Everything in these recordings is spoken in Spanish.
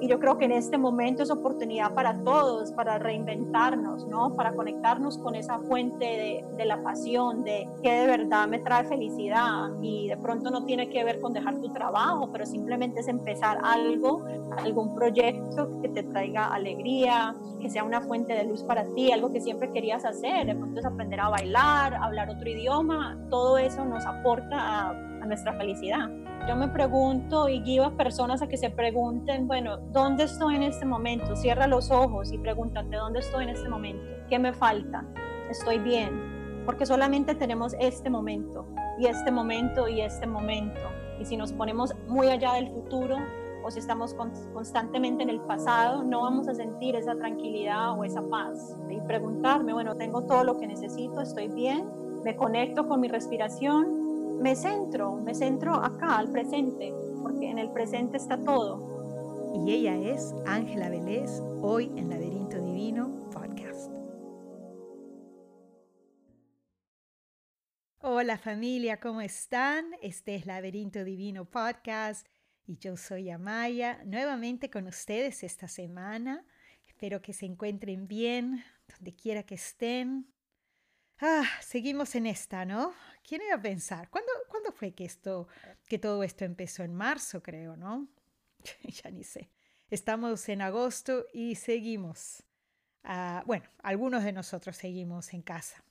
Y yo creo que en este momento es oportunidad para todos, para reinventarnos, ¿no? Para conectarnos con esa fuente de, de la pasión, de que de verdad me trae felicidad. Y de pronto no tiene que ver con dejar tu trabajo, pero simplemente es empezar algo, algún proyecto que te traiga alegría, que sea una fuente de luz para ti, algo que siempre querías hacer. De pronto es aprender a bailar, hablar otro idioma. Todo eso nos aporta a, a nuestra felicidad. Yo me pregunto y guío a personas a que se pregunten, bueno, ¿dónde estoy en este momento? Cierra los ojos y pregúntate, ¿dónde estoy en este momento? ¿Qué me falta? ¿Estoy bien? Porque solamente tenemos este momento y este momento y este momento. Y si nos ponemos muy allá del futuro o si estamos constantemente en el pasado, no vamos a sentir esa tranquilidad o esa paz. Y preguntarme, bueno, tengo todo lo que necesito, estoy bien, me conecto con mi respiración, me centro, me centro acá, al presente, porque en el presente está todo. Y ella es Ángela Vélez, hoy en Laberinto Divino Podcast. Hola familia, ¿cómo están? Este es Laberinto Divino Podcast y yo soy Amaya, nuevamente con ustedes esta semana. Espero que se encuentren bien, donde quiera que estén. Ah, seguimos en esta, ¿no? ¿Quién iba a pensar? ¿Cuándo, ¿cuándo fue que, esto, que todo esto empezó? En marzo, creo, ¿no? ya ni sé. Estamos en agosto y seguimos. Ah, bueno, algunos de nosotros seguimos en casa.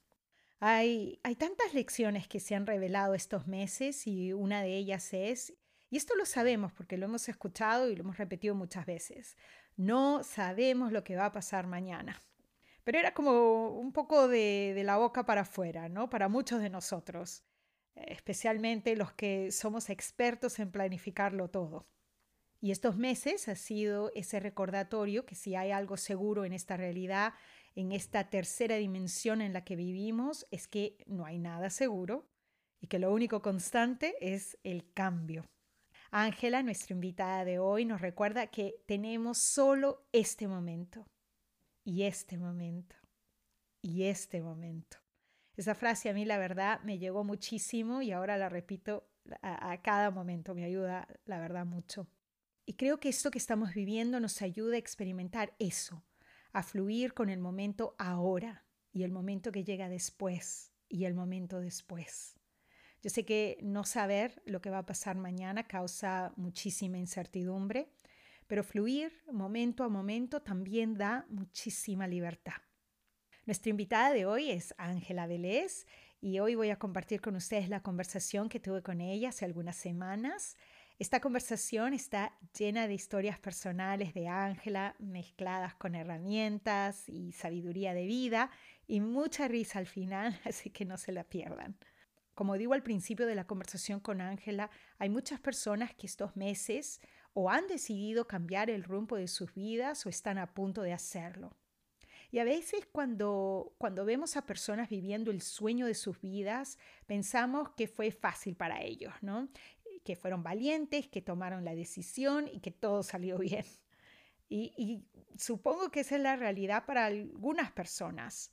Hay, hay tantas lecciones que se han revelado estos meses y una de ellas es, y esto lo sabemos porque lo hemos escuchado y lo hemos repetido muchas veces, no sabemos lo que va a pasar mañana pero era como un poco de, la boca para afuera, ¿no? Para muchos de nosotros, especialmente los que somos expertos en planificarlo todo. Y estos meses ha sido ese recordatorio que si hay algo seguro en esta realidad, en esta tercera dimensión en la que vivimos, es que no hay nada seguro y que lo único constante es el cambio. Ángela, nuestra invitada de hoy, nos recuerda que tenemos solo este momento y este momento, y este momento. Esa frase a mí la verdad me llegó muchísimo y ahora la repito a, cada momento, me ayuda la verdad mucho. Y creo que esto que estamos viviendo nos ayuda a experimentar eso, a fluir con el momento ahora y el momento que llega después y el momento después. Yo sé que no saber lo que va a pasar mañana causa muchísima incertidumbre, pero fluir momento a momento también da muchísima libertad. Nuestra invitada de hoy es Ángela Vélez y hoy voy a compartir con ustedes la conversación que tuve con ella hace algunas semanas. Esta conversación está llena de historias personales de Ángela mezcladas con herramientas y sabiduría de vida y mucha risa al final, así que no se la pierdan. Como digo al principio de la conversación con Ángela, hay muchas personas que estos meses o han decidido cambiar el rumbo de sus vidas o están a punto de hacerlo. Y a veces cuando, cuando vemos a personas viviendo el sueño de sus vidas, pensamos que fue fácil para ellos, ¿no? Que fueron valientes, que tomaron la decisión y que todo salió bien. Y, y supongo que esa es la realidad para algunas personas,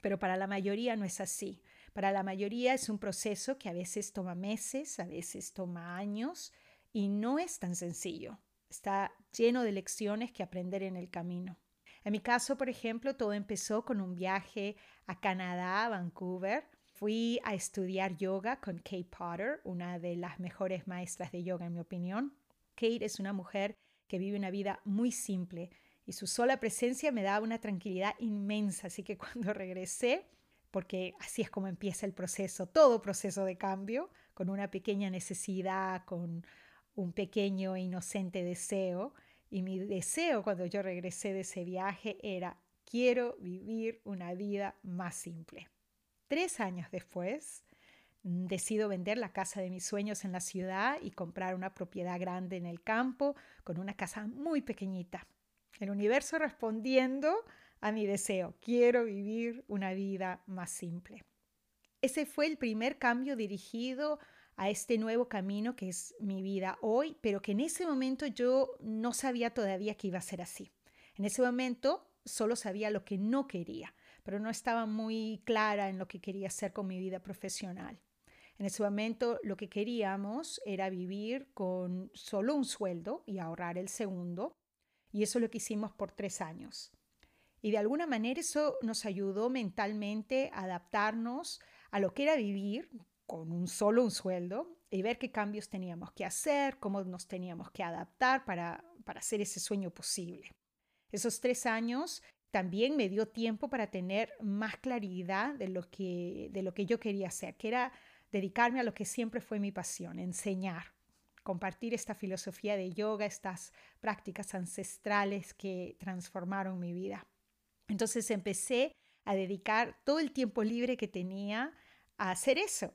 pero para la mayoría no es así. Para la mayoría es un proceso que a veces toma meses, a veces toma años, y no es tan sencillo. Está lleno de lecciones que aprender en el camino. En mi caso, por ejemplo, todo empezó con un viaje a Canadá, a Vancouver. Fui a estudiar yoga con Kate Potter, una de las mejores maestras de yoga en mi opinión. Kate es una mujer que vive una vida muy simple y su sola presencia me daba una tranquilidad inmensa. Así que cuando regresé, porque así es como empieza el proceso, todo proceso de cambio, con una pequeña necesidad, con un pequeño e inocente deseo. Y mi deseo cuando yo regresé de ese viaje era, quiero vivir una vida más simple. Tres años después, mm, decido vender la casa de mis sueños en la ciudad y comprar una propiedad grande en el campo con una casa muy pequeñita. El universo respondiendo a mi deseo, quiero vivir una vida más simple. Ese fue el primer cambio dirigido a este nuevo camino que es mi vida hoy, pero que en ese momento yo no sabía todavía que iba a ser así. En ese momento solo sabía lo que no quería, pero no estaba muy clara en lo que quería hacer con mi vida profesional. En ese momento lo que queríamos era vivir con solo un sueldo y ahorrar el segundo, Y eso es lo que hicimos por tres años. Y de alguna manera eso nos ayudó mentalmente a adaptarnos a lo que era vivir con un solo un sueldo y ver qué cambios teníamos que hacer, cómo nos teníamos que adaptar para, para hacer ese sueño posible. Esos tres años también me dio tiempo para tener más claridad de lo que, de lo que yo quería hacer, que era dedicarme a lo que siempre fue mi pasión, enseñar, compartir esta filosofía de yoga, estas prácticas ancestrales que transformaron mi vida. Entonces empecé a dedicar todo el tiempo libre que tenía a hacer eso.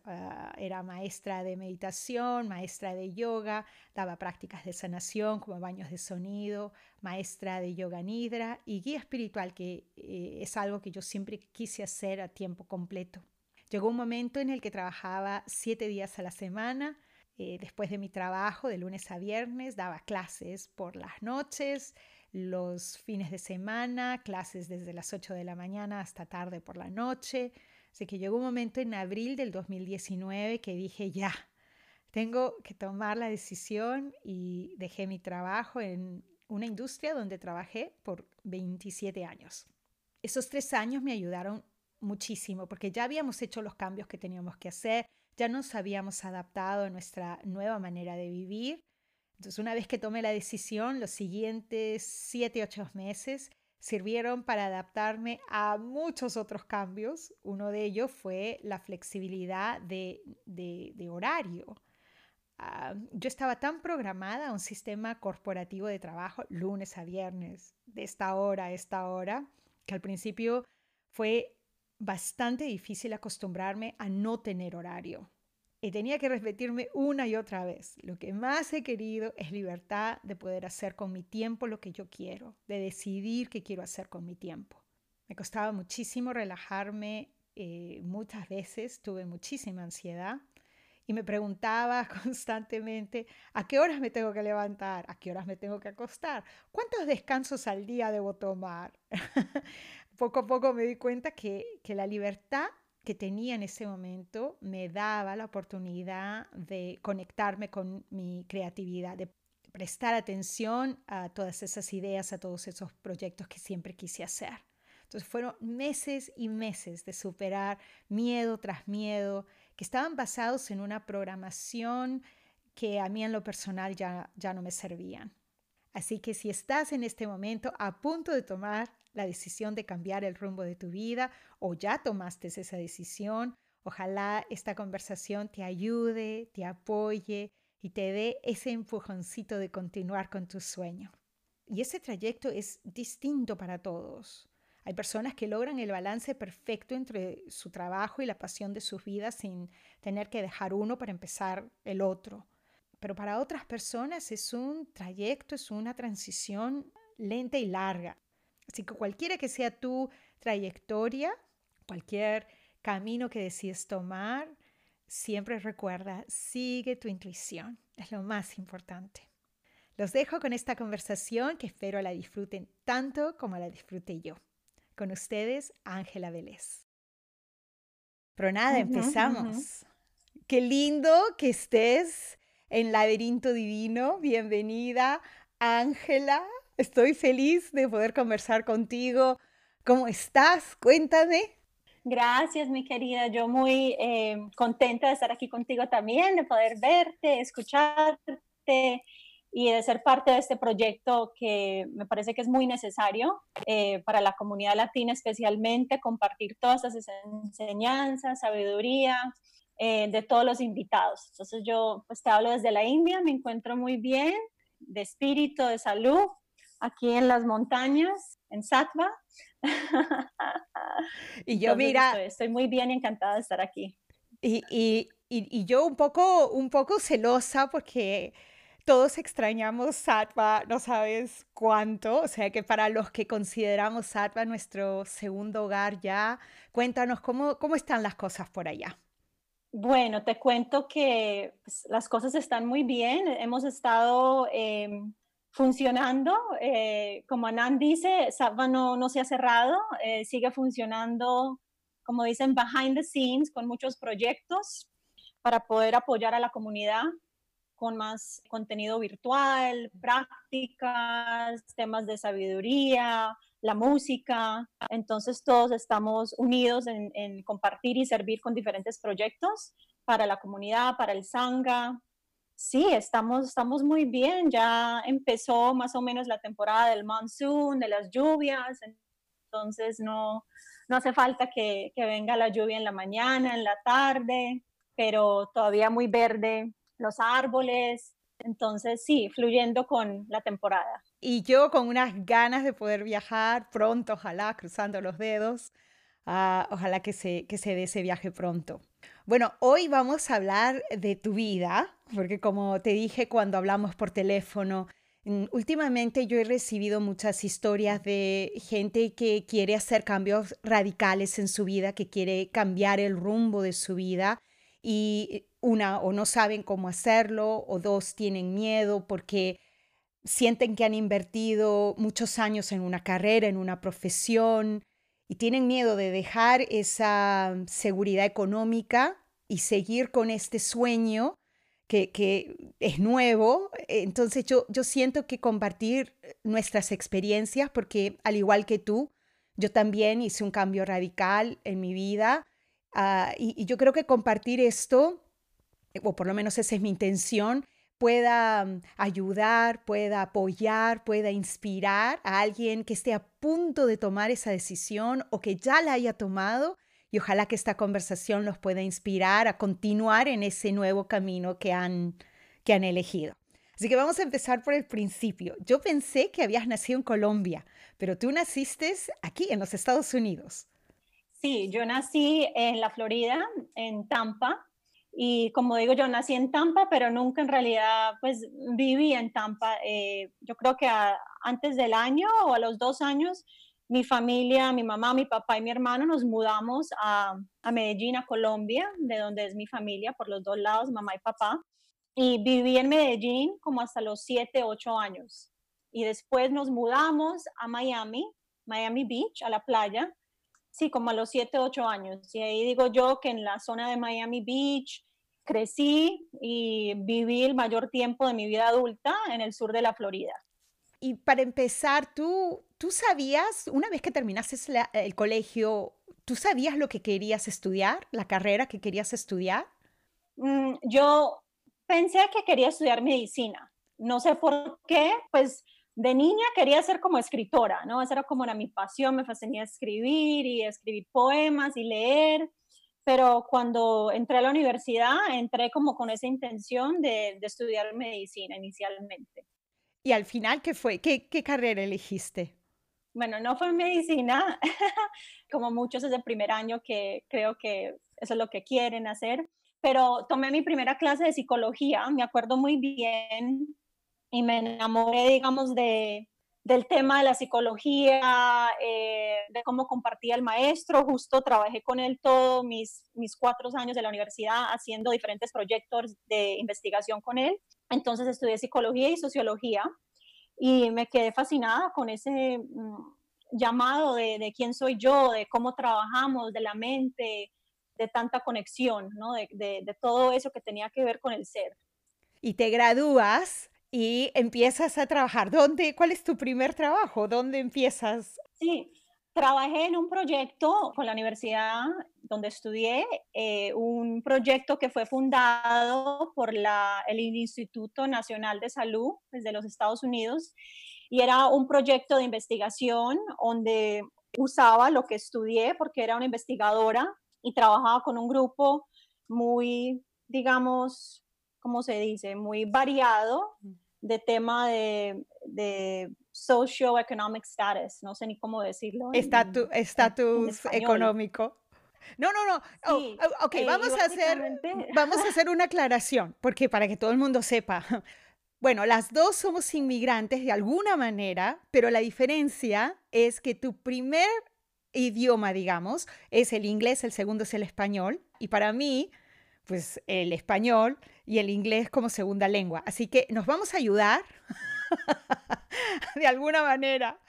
Era maestra de meditación, maestra de yoga, daba prácticas de sanación como baños de sonido, maestra de yoga nidra y guía espiritual, que eh, es algo que yo siempre quise hacer a tiempo completo. Llegó un momento en el que trabajaba siete días a la semana. Eh, después de mi trabajo, de lunes a viernes, daba clases por las noches, los fines de semana, clases desde las 8 de la mañana hasta tarde por la noche. Así que llegó un momento en abril del 2019 que dije, ya, tengo que tomar la decisión y dejé mi trabajo en una industria donde trabajé por 27 años. Esos tres años me ayudaron muchísimo porque ya habíamos hecho los cambios que teníamos que hacer, ya nos habíamos adaptado a nuestra nueva manera de vivir. Entonces, una vez que tomé la decisión, los siguientes siete, ocho meses sirvieron para adaptarme a muchos otros cambios. Uno de ellos fue la flexibilidad de, horario. Ah, yo estaba tan programada a un sistema corporativo de trabajo lunes a viernes, de esta hora a esta hora, que al principio fue bastante difícil acostumbrarme a no tener horario y tenía que repetirme una y otra vez. Lo que más he querido es libertad de poder hacer con mi tiempo lo que yo quiero, de decidir qué quiero hacer con mi tiempo. Me costaba muchísimo relajarme, eh, muchas veces tuve muchísima ansiedad y me preguntaba constantemente a qué horas me tengo que levantar, a qué horas me tengo que acostar, cuántos descansos al día debo tomar. poco a poco me di cuenta que, que la libertad que tenía en ese momento me daba la oportunidad de conectarme con mi creatividad, de prestar atención a todas esas ideas, a todos esos proyectos que siempre quise hacer. Entonces fueron meses y meses de superar miedo tras miedo, que estaban basados en una programación que a mí en lo personal ya, ya no me servían. Así que si estás en este momento a punto de tomar la decisión de cambiar el rumbo de tu vida o ya tomaste esa decisión, ojalá esta conversación te ayude, te apoye y te dé ese empujoncito de continuar con tu sueño. Y ese trayecto es distinto para todos. Hay personas que logran el balance perfecto entre su trabajo y la pasión de sus vidas sin tener que dejar uno para empezar el otro. Pero para otras personas es un trayecto, es una transición lenta y larga. Así que cualquiera que sea tu trayectoria, cualquier camino que decides tomar, siempre recuerda, sigue tu intuición. Es lo más importante. Los dejo con esta conversación que espero la disfruten tanto como la disfrute yo. Con ustedes, Ángela Vélez. Pero nada, empezamos. Qué lindo que estés en Laberinto Divino. Bienvenida, Ángela. Estoy feliz de poder conversar contigo. ¿Cómo estás? Cuéntame. Gracias, mi querida. Yo muy eh, contenta de estar aquí contigo también, de poder verte, escucharte y de ser parte de este proyecto que me parece que es muy necesario eh, para la comunidad latina, especialmente compartir todas esas enseñanzas, sabiduría eh, de todos los invitados. Entonces yo pues te hablo desde la India, me encuentro muy bien, de espíritu, de salud, aquí en las montañas, en Satva. y yo, mira, estoy, muy bien y encantada de estar aquí. Y, y, y, yo un poco, un poco celosa porque todos extrañamos Satva, no sabes cuánto, o sea que para los que consideramos Satva nuestro segundo hogar ya, cuéntanos cómo, cómo están las cosas por allá. Bueno, te cuento que pues, las cosas están muy bien. Hemos estado em, funcionando. Eh, como Anand dice, Satva no, no se ha cerrado, eh, sigue funcionando, como dicen, behind the scenes, con muchos proyectos para poder apoyar a la comunidad con más contenido virtual, prácticas, temas de sabiduría, la música. Entonces todos estamos unidos en, compartir y servir con diferentes proyectos para la comunidad, para el Sangha. Sí, estamos, estamos muy bien. Ya empezó más o menos la temporada del monsoon, de las lluvias. Entonces no, no hace falta que, que venga la lluvia en la mañana, en la tarde, pero todavía muy verde los árboles. Entonces sí, fluyendo con la temporada. Y yo con unas ganas de poder viajar pronto, ojalá, cruzando los dedos. Ah, ojalá que se, que se dé ese viaje pronto. Bueno, hoy vamos a hablar de tu vida, porque como te dije cuando hablamos por teléfono, mm, últimamente yo he recibido muchas historias de gente que quiere hacer cambios radicales en su vida, que quiere cambiar el rumbo de su vida y una o no saben cómo hacerlo o dos tienen miedo porque sienten que han invertido muchos años en una carrera, en una profesión y tienen miedo de dejar esa seguridad económica y seguir con este sueño que, que es nuevo. Entonces yo, yo siento que compartir nuestras experiencias, porque al igual que tú, yo también hice un cambio radical en mi vida y, y yo creo que compartir esto, o por lo menos esa es mi intención, pueda mm, ayudar, pueda apoyar, pueda inspirar a alguien que esté a punto de tomar esa decisión o que ya la haya tomado y ojalá que esta conversación los pueda inspirar a continuar en ese nuevo camino que han, que han elegido. Así que vamos a empezar por el principio. Yo pensé que habías nacido en Colombia, pero tú naciste aquí en los Estados Unidos. Sí, yo nací en la Florida, en Tampa, y como digo, yo nací en Tampa, pero nunca en realidad pues viví en Tampa. Eh, yo creo que antes del año o a los dos años, mi familia, mi mamá, mi papá y mi hermano nos mudamos a, a Medellín, a Colombia, de donde es mi familia, por los dos lados, mamá y papá. Y viví en Medellín como hasta los siete, ocho años. Y después nos mudamos a Miami, Miami Beach, a la playa, sí, como a los 7, 8 años. Y ahí digo yo que en la zona de Miami Beach crecí y viví el mayor tiempo de mi vida adulta en el sur de la Florida. Y para empezar, ¿tú, tú sabías, una vez que terminaste el colegio, ¿tú sabías lo que querías estudiar, la carrera que querías estudiar? Mm, yo pensé que quería estudiar medicina. No sé por qué, pues de niña quería ser como escritora, ¿no? Esa era como era mi pasión, me fascinaba escribir y escribir poemas y leer, pero cuando entré a la universidad, entré como con esa intención de, de estudiar medicina inicialmente. ¿Y al final qué fue? ¿Qué, qué carrera elegiste? Bueno, no fue medicina, como muchos desde el primer año que creo que eso es lo que quieren hacer, pero tomé mi primera clase de psicología, me acuerdo muy bien, y me enamoré, digamos, de, del tema de la psicología, eh, de cómo compartía el maestro. Justo trabajé con él todos mis, mis cuatro años de la universidad haciendo diferentes proyectos de investigación con él. Entonces estudié psicología y sociología y me quedé fascinada con ese mm, llamado de, de, quién soy yo, de cómo trabajamos, de la mente, de tanta conexión, ¿no? de, de, de todo eso que tenía que ver con el ser. Y te gradúas y empiezas a trabajar. ¿Dónde, ¿Cuál es tu primer trabajo? ¿Dónde empiezas? Sí, trabajé en un proyecto con la universidad donde estudié, eh, un proyecto que fue fundado por la, el Instituto Nacional de Salud desde los Estados Unidos y era un proyecto de investigación donde usaba lo que estudié porque era una investigadora y trabajaba con un grupo muy, digamos, ¿cómo se dice? Muy variado de tema de, de socio-economic status, no sé ni cómo decirlo. Estatus económico. No, no, no. Oh, oh, ok, eh, vamos, a hacer, vamos a hacer una aclaración, porque para que todo el mundo sepa. Bueno, las dos somos inmigrantes de alguna manera, pero la diferencia es que tu primer idioma, digamos, es el inglés, el segundo es el español, y para mí, pues el español y el inglés como segunda lengua. Así que nos vamos a ayudar de alguna manera.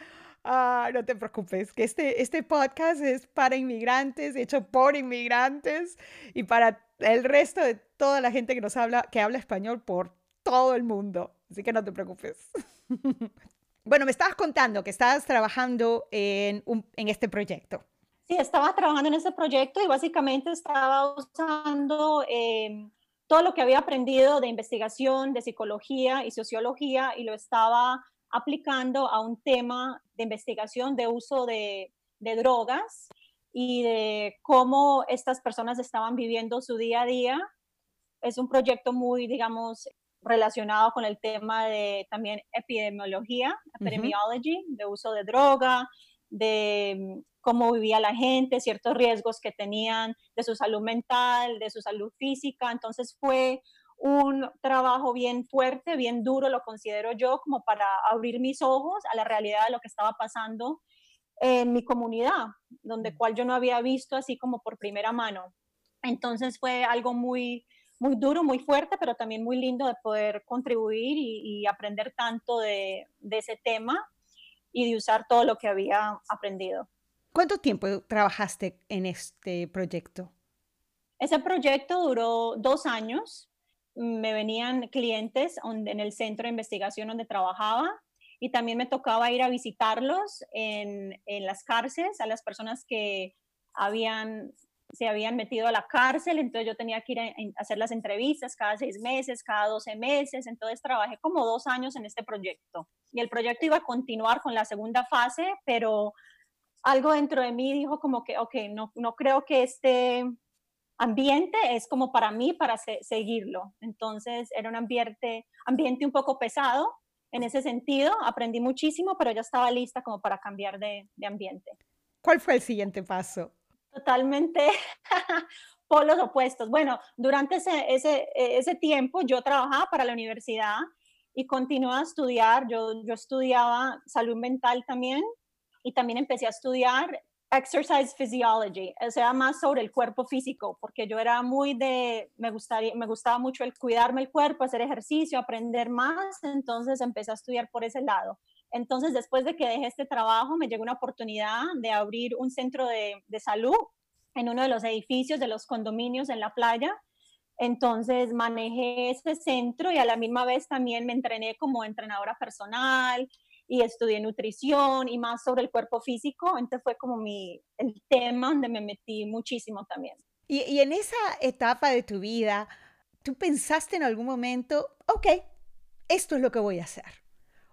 Ah, no te preocupes, que este, este podcast es para inmigrantes, hecho por inmigrantes y para el resto de toda la gente que nos habla, que habla español por todo el mundo, así que no te preocupes. bueno, me estabas contando que estabas trabajando en, en este proyecto. Sí, estaba trabajando en ese proyecto y básicamente estaba usando eh, todo lo que había aprendido de investigación, de psicología y sociología y lo estaba aplicando a un tema de investigación de uso de, drogas y de cómo estas personas estaban viviendo su día a día. Es un proyecto muy, digamos, relacionado con el tema de también epidemiología, epidemiology, de uso de droga, de cómo vivía la gente, ciertos riesgos que tenían de su salud mental, de su salud física. Entonces fue un trabajo bien fuerte, bien duro, lo considero yo, como para abrir mis ojos a la realidad de lo que estaba pasando en mi comunidad, donde mm. cual yo no había visto así como por primera mano. Entonces fue algo muy, muy duro, muy fuerte, pero también muy lindo de poder contribuir y, aprender tanto de, de ese tema y de usar todo lo que había aprendido. ¿Cuánto tiempo trabajaste en este proyecto? Ese proyecto duró dos años. Me venían clientes en el centro de investigación donde trabajaba y también me tocaba ir a visitarlos en, en las cárceles, a las personas que habían, se habían metido a la cárcel, entonces yo tenía que ir a, a hacer las entrevistas cada seis meses, cada doce meses, entonces trabajé como dos años en este proyecto y el proyecto iba a continuar con la segunda fase, pero algo dentro de mí dijo como que, ok, no, no creo que este ambiente es como para mí, para seguirlo. Entonces era un ambiente, ambiente un poco pesado en ese sentido, aprendí muchísimo, pero ya estaba lista como para cambiar de, de ambiente. ¿Cuál fue el siguiente paso? Totalmente polos opuestos. Bueno, durante ese, ese, ese tiempo yo trabajaba para la universidad y continué a estudiar. Yo, yo estudiaba salud mental también y también empecé a estudiar exercise physiology, o sea, más sobre el cuerpo físico, porque yo era muy de, me, gustaría, me gustaba mucho el cuidarme el cuerpo, hacer ejercicio, aprender más, entonces empecé a estudiar por ese lado. Entonces, después de que dejé este trabajo, me llegó una oportunidad de abrir un centro de, de salud en uno de los edificios de los condominios en la playa. Entonces manejé ese centro y a la misma vez también me entrené como entrenadora personal, y estudié nutrición y más sobre el cuerpo físico, entonces fue como mi, el tema donde me metí muchísimo también. Y, y en esa etapa de tu vida, ¿tú pensaste en algún momento, ok, esto es lo que voy a hacer?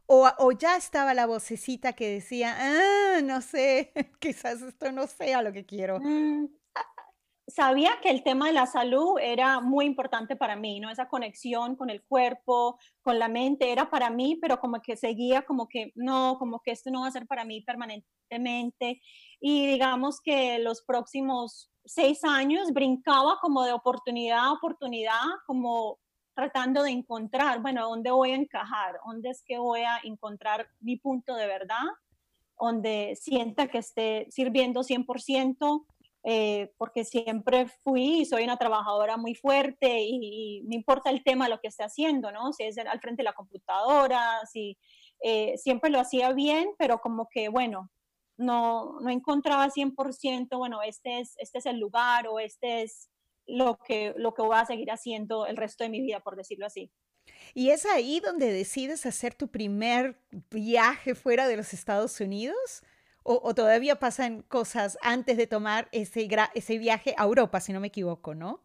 O, o, ya estaba la vocecita que decía, ah, no sé, quizás esto no sea lo que quiero. Mm, sabía que el tema de la salud era muy importante para mí, ¿no? Esa conexión con el cuerpo, con la mente, era para mí, pero como que seguía como que, no, como que esto no va a ser para mí permanentemente. Y digamos que los próximos seis años brincaba como de oportunidad a oportunidad, como tratando de encontrar, bueno, ¿dónde voy a encajar? ¿Dónde es que voy a encontrar mi punto de verdad? Donde sienta que esté sirviendo 100%, eh, porque siempre fui y soy una trabajadora muy fuerte y, me importa el tema, lo que esté haciendo, ¿no? Si es al frente de la computadora, si eh, siempre lo hacía bien, pero como que, bueno, no, no encontraba 100%, bueno, este es, este es el lugar o este es lo que, lo que voy a seguir haciendo el resto de mi vida, por decirlo así. ¿Y es ahí donde decides hacer tu primer viaje fuera de los Estados Unidos? O, todavía pasan cosas antes de tomar ese, ese viaje a Europa, si no me equivoco, ¿no?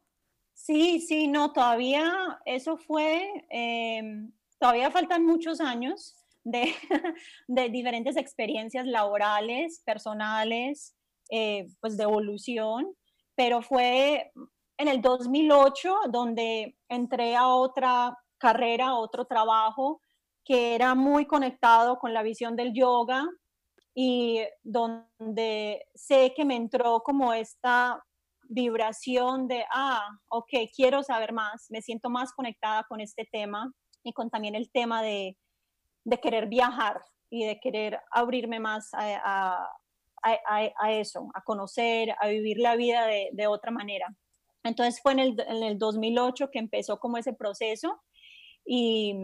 Sí, sí, no, todavía eso fue, em, todavía faltan muchos años de, de diferentes experiencias laborales, personales, eh, pues de evolución, pero fue en el 2008 donde entré a otra carrera, otro trabajo que era muy conectado con la visión del yoga, y donde sé que me entró como esta vibración de, ah, ok, quiero saber más, me siento más conectada con este tema y con también el tema de, de querer viajar y de querer abrirme más a, a, a, eso, a conocer, a vivir la vida de, de otra manera. Entonces fue en el, en el 2008 que empezó como ese proceso y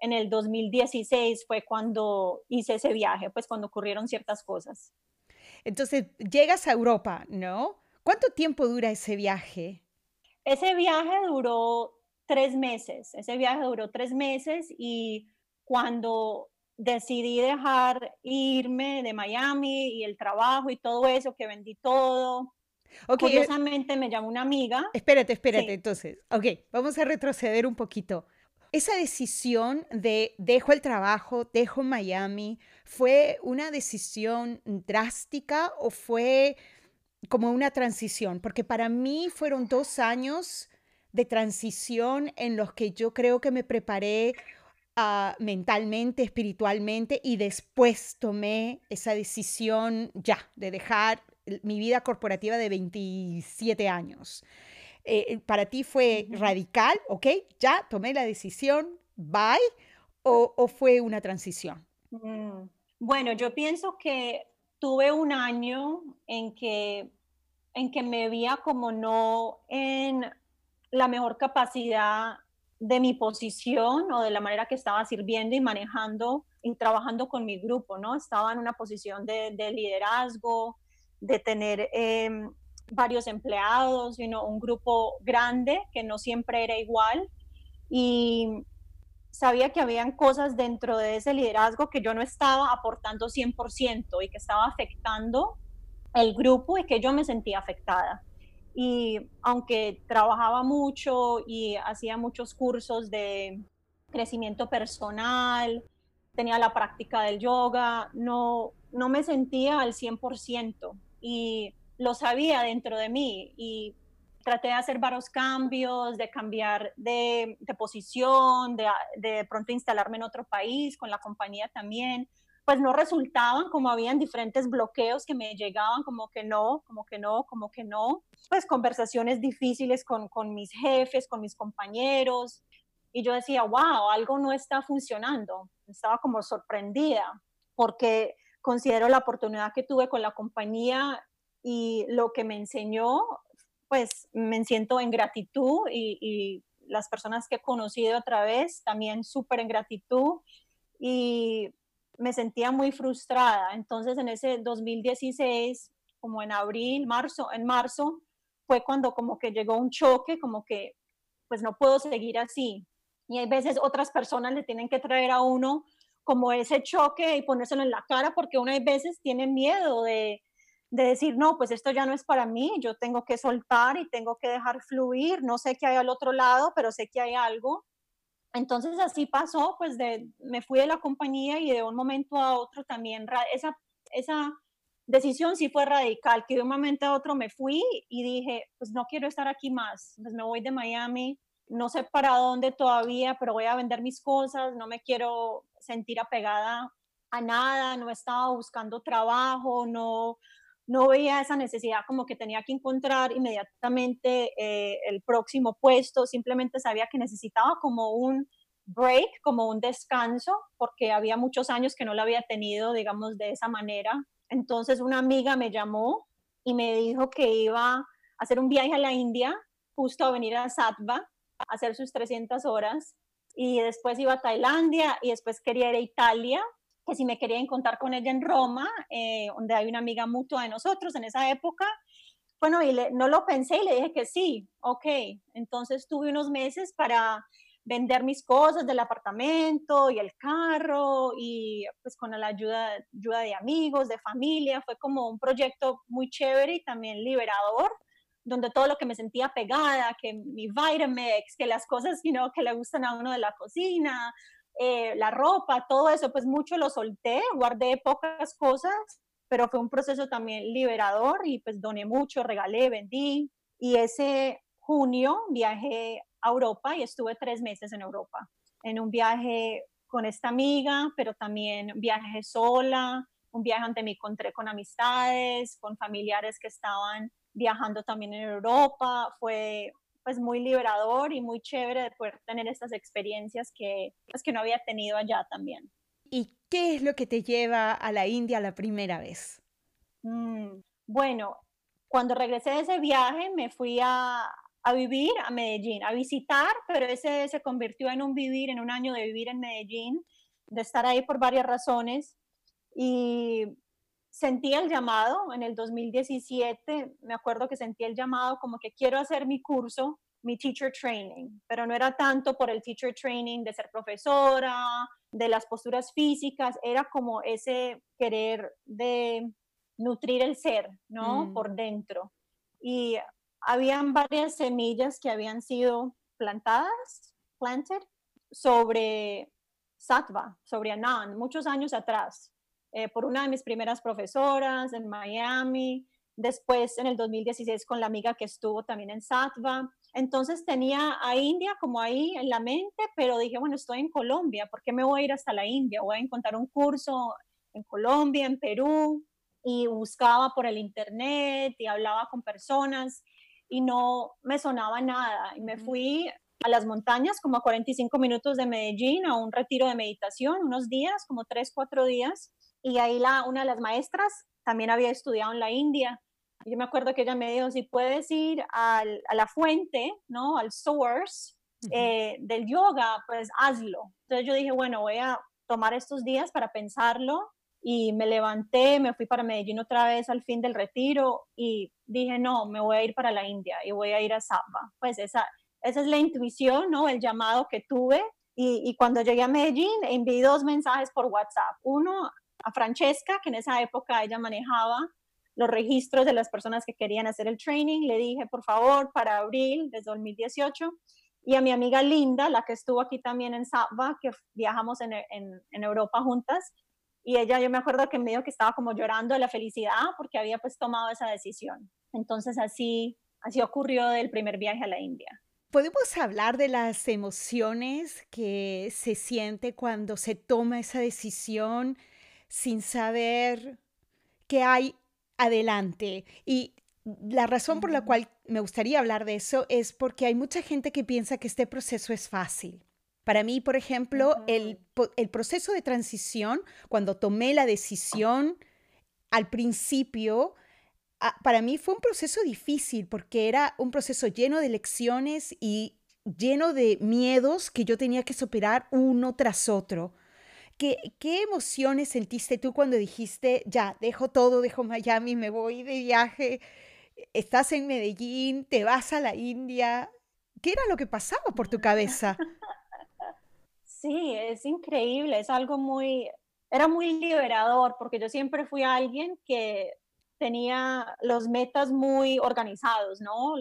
en el 2016 fue cuando hice ese viaje, pues cuando ocurrieron ciertas cosas. Entonces, llegas a Europa, ¿no? ¿Cuánto tiempo dura ese viaje? Ese viaje duró tres meses. Ese viaje duró tres meses y cuando decidí dejar irme de Miami y el trabajo y todo eso, que vendí todo. Okay, eh Curiosamente me llamó una amiga. Espérate, espérate, entonces. Ok, vamos a retroceder un poquito. Esa decisión de dejo el trabajo, dejo Miami, ¿fue una decisión drástica o fue como una transición? Porque para mí fueron dos años de transición en los que yo creo que me preparé uh, mentalmente, espiritualmente y después tomé esa decisión ya de dejar mi vida corporativa de 27 años. Eh, eh, para ti fue radical, ¿ok? Ya tomé la decisión, bye, o, o fue una transición? Mm, bueno, yo pienso que tuve un año en que, en que me veía como no en la mejor capacidad de mi posición o de la manera que estaba sirviendo y manejando y trabajando con mi grupo, ¿no? Estaba en una posición de, liderazgo, de tener em, varios empleados, sino un grupo grande que no siempre era igual y sabía que habían cosas dentro de ese liderazgo que yo no estaba aportando 100% y que estaba afectando el grupo y que yo me sentía afectada. Y aunque trabajaba mucho y hacía muchos cursos de crecimiento personal, tenía la práctica del yoga, no, no me sentía al 100% y lo sabía dentro de mí y traté de hacer varios cambios, de cambiar de, posición, de, pronto instalarme en otro país con la compañía también, pues no resultaban, como habían diferentes bloqueos que me llegaban, como que no, como que no, como que no, pues conversaciones difíciles con mis jefes, con mis compañeros, y yo decía, wow, algo no está funcionando, estaba como sorprendida, porque considero la oportunidad que tuve con la compañía y lo que me enseñó, pues me siento en gratitud y, las personas que he conocido otra vez también súper en gratitud y me sentía muy frustrada. Entonces en ese 2016, como en abril, marzo, en marzo, fue cuando como que llegó un choque, como que pues no puedo seguir así. Y hay veces otras personas le tienen que traer a uno como ese choque y ponérselo en la cara porque uno hay veces tiene miedo de, de decir, no, pues esto ya no es para mí, yo tengo que soltar y tengo que dejar fluir, no sé qué hay al otro lado, pero sé que hay algo entonces así pasó, pues de, me fui de la compañía y de un momento a otro también esa, esa decisión sí fue radical, que de un momento a otro me fui y dije, pues no quiero estar aquí más, pues me voy de Miami, no sé para dónde todavía, pero voy a vender mis cosas, no me quiero sentir apegada a nada, no estaba buscando trabajo, no, no veía esa necesidad como que tenía que encontrar inmediatamente eh, el próximo puesto, simplemente sabía que necesitaba como un break, como un descanso, porque había muchos años que no lo había tenido, digamos, de esa manera. Entonces una amiga me llamó y me dijo que iba a hacer un viaje a la India, justo a venir a Satva, a hacer sus 300 horas, y después iba a Tailandia y después quería ir a Italia que si me quería encontrar con ella en Roma, eh, donde hay una amiga mutua de nosotros en esa época. Bueno, y no lo pensé y le dije que sí, ok. Entonces tuve unos meses para vender mis cosas del apartamento y el carro y pues con la ayuda, ayuda de amigos, de familia, fue como un proyecto muy chévere y también liberador, donde todo lo que me sentía pegada, que mi Vitamix, que las cosas you que le gustan a uno de la cocina, eh, la ropa, todo eso, pues mucho lo solté, guardé pocas cosas, pero fue un proceso también liberador y pues doné mucho, regalé, vendí. Y ese junio viajé a Europa y estuve tres meses en Europa, en un viaje con esta amiga, pero también viaje sola, un viaje donde me encontré con amistades, con familiares que estaban viajando también en Europa. Fue pues muy liberador y muy chévere de poder tener estas experiencias que, pues, que no había tenido allá también. ¿Y qué es lo que te lleva a la India la primera vez? Mm, bueno, cuando regresé de ese viaje me fui a, a vivir a Medellín, a visitar, pero ese se convirtió en un vivir, en un año de vivir en Medellín, de estar ahí por varias razones. Y sentí el llamado en el 2017, me acuerdo que sentí el llamado como que quiero hacer mi curso mi teacher training, pero no era tanto por el teacher training de ser profesora, de las posturas físicas, era como ese querer de nutrir el ser, ¿no? Mm. Por dentro. Y habían varias semillas que habían sido plantadas, planted, sobre sattva, sobre Anand, muchos años atrás, eh, por una de mis primeras profesoras en Miami, después en el 2016 con la amiga que estuvo también en sattva. Entonces tenía a India como ahí en la mente, pero dije, bueno, estoy en Colombia, ¿por qué me voy a ir hasta la India? Voy a encontrar un curso en Colombia, en Perú, y buscaba por el internet y hablaba con personas y no me sonaba nada. Y me fui a las montañas, como a 45 minutos de Medellín, a un retiro de meditación, unos días, como tres, cuatro días. Y ahí la, una de las maestras también había estudiado en la India. Yo me acuerdo que ella me dijo, si puedes ir a la fuente, ¿no? Al source eh, del yoga, pues hazlo. Entonces yo dije, bueno, voy a tomar estos días para pensarlo y me levanté, me fui para Medellín otra vez al fin del retiro y dije, no, me voy a ir para la India y voy a ir a Samba. Pues esa, esa es la intuición, ¿no? El llamado que tuve. Y, y cuando llegué a Medellín, envié dos mensajes por WhatsApp. Uno a Francesca, que en esa época ella manejaba los registros de las personas que querían hacer el training. Le dije, por favor, para abril de 2018. Y a mi amiga Linda, la que estuvo aquí también en Saba, que viajamos en, en, Europa juntas, y ella, yo me acuerdo que medio que estaba como llorando de la felicidad porque había pues tomado esa decisión. Entonces así, así ocurrió el primer viaje a la India. ¿Podemos hablar de las emociones que se siente cuando se toma esa decisión sin saber qué hay adelante? Y la razón por la cual me gustaría hablar de eso es porque hay mucha gente que piensa que este proceso es fácil. Para mí, por ejemplo, el, proceso de transición, cuando tomé la decisión al principio, ah, para mí fue un proceso difícil porque era un proceso lleno de lecciones y lleno de miedos que yo tenía que superar uno tras otro. ¿Qué, ¿Qué, emociones sentiste tú cuando dijiste, ya, dejo todo, dejo Miami, me voy de viaje, estás en Medellín, te vas a la India? ¿Qué era lo que pasaba por tu cabeza? Sí, es increíble, es algo muy, era muy liberador porque yo siempre fui alguien que tenía los metas muy organizados, ¿no?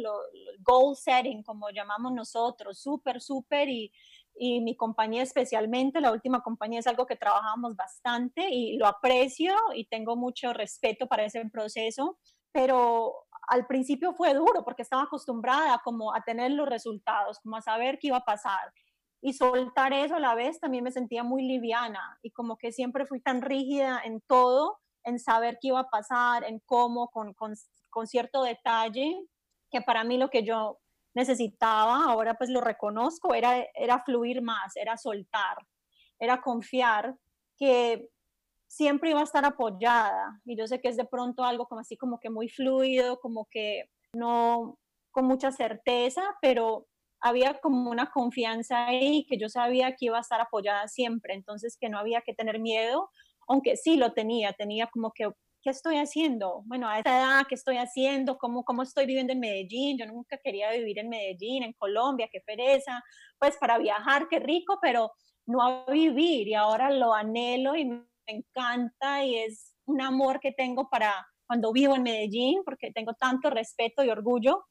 Goal setting, como llamamos nosotros, súper, súper, y, y mi compañía especialmente, la última compañía es algo que trabajamos bastante y lo aprecio y tengo mucho respeto para ese proceso, pero al principio fue duro porque estaba acostumbrada como a tener los resultados, como a saber qué iba a pasar y soltar eso a la vez también me sentía muy liviana y como que siempre fui tan rígida en todo, en saber qué iba a pasar, en cómo, con, con, con cierto detalle, que para mí lo que yo necesitaba, ahora pues lo reconozco, era, era fluir más, era soltar, era confiar que siempre iba a estar apoyada. Y yo sé que es de pronto algo como así como que muy fluido, como que no con mucha certeza, pero había como una confianza ahí que yo sabía que iba a estar apoyada siempre, entonces que no había que tener miedo, aunque sí lo tenía, tenía como que, ¿qué estoy haciendo? Bueno, a esta edad, ¿qué estoy haciendo? ¿Cómo, cómo estoy viviendo en Medellín? Yo nunca quería vivir en Medellín, en Colombia, qué pereza, pues para viajar, qué rico, pero no a vivir y ahora lo anhelo y me encanta y es un amor que tengo para cuando vivo en Medellín, porque tengo tanto respeto y orgullo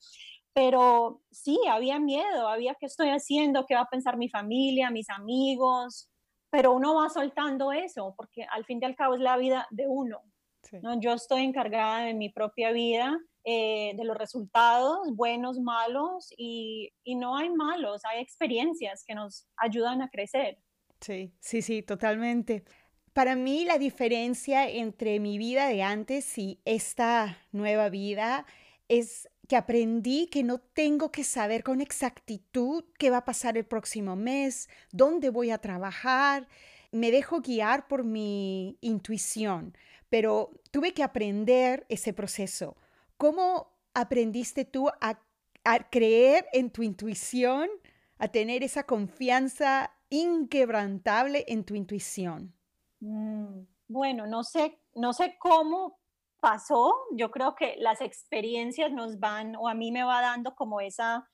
pero sí, había miedo, había qué estoy haciendo, qué va a pensar mi familia, mis amigos, pero uno va soltando eso, porque al fin y al cabo es la vida de uno. ¿No? Yo estoy encargada de mi propia vida, eh, de los resultados, buenos, malos, y, y no hay malos, hay experiencias que nos ayudan a crecer. Sí, sí, sí, totalmente. Para mí la diferencia entre mi vida de antes y esta nueva vida es que aprendí que no tengo que saber con exactitud qué va a pasar el próximo mes, dónde voy a trabajar. Me dejo guiar por mi intuición, pero tuve que aprender ese proceso. ¿Cómo aprendiste tú a, creer en tu intuición, a tener esa confianza inquebrantable en tu intuición? Mm, bueno, no sé, no sé cómo, pasó, yo creo que las experiencias nos van, o a mí me va dando como esa,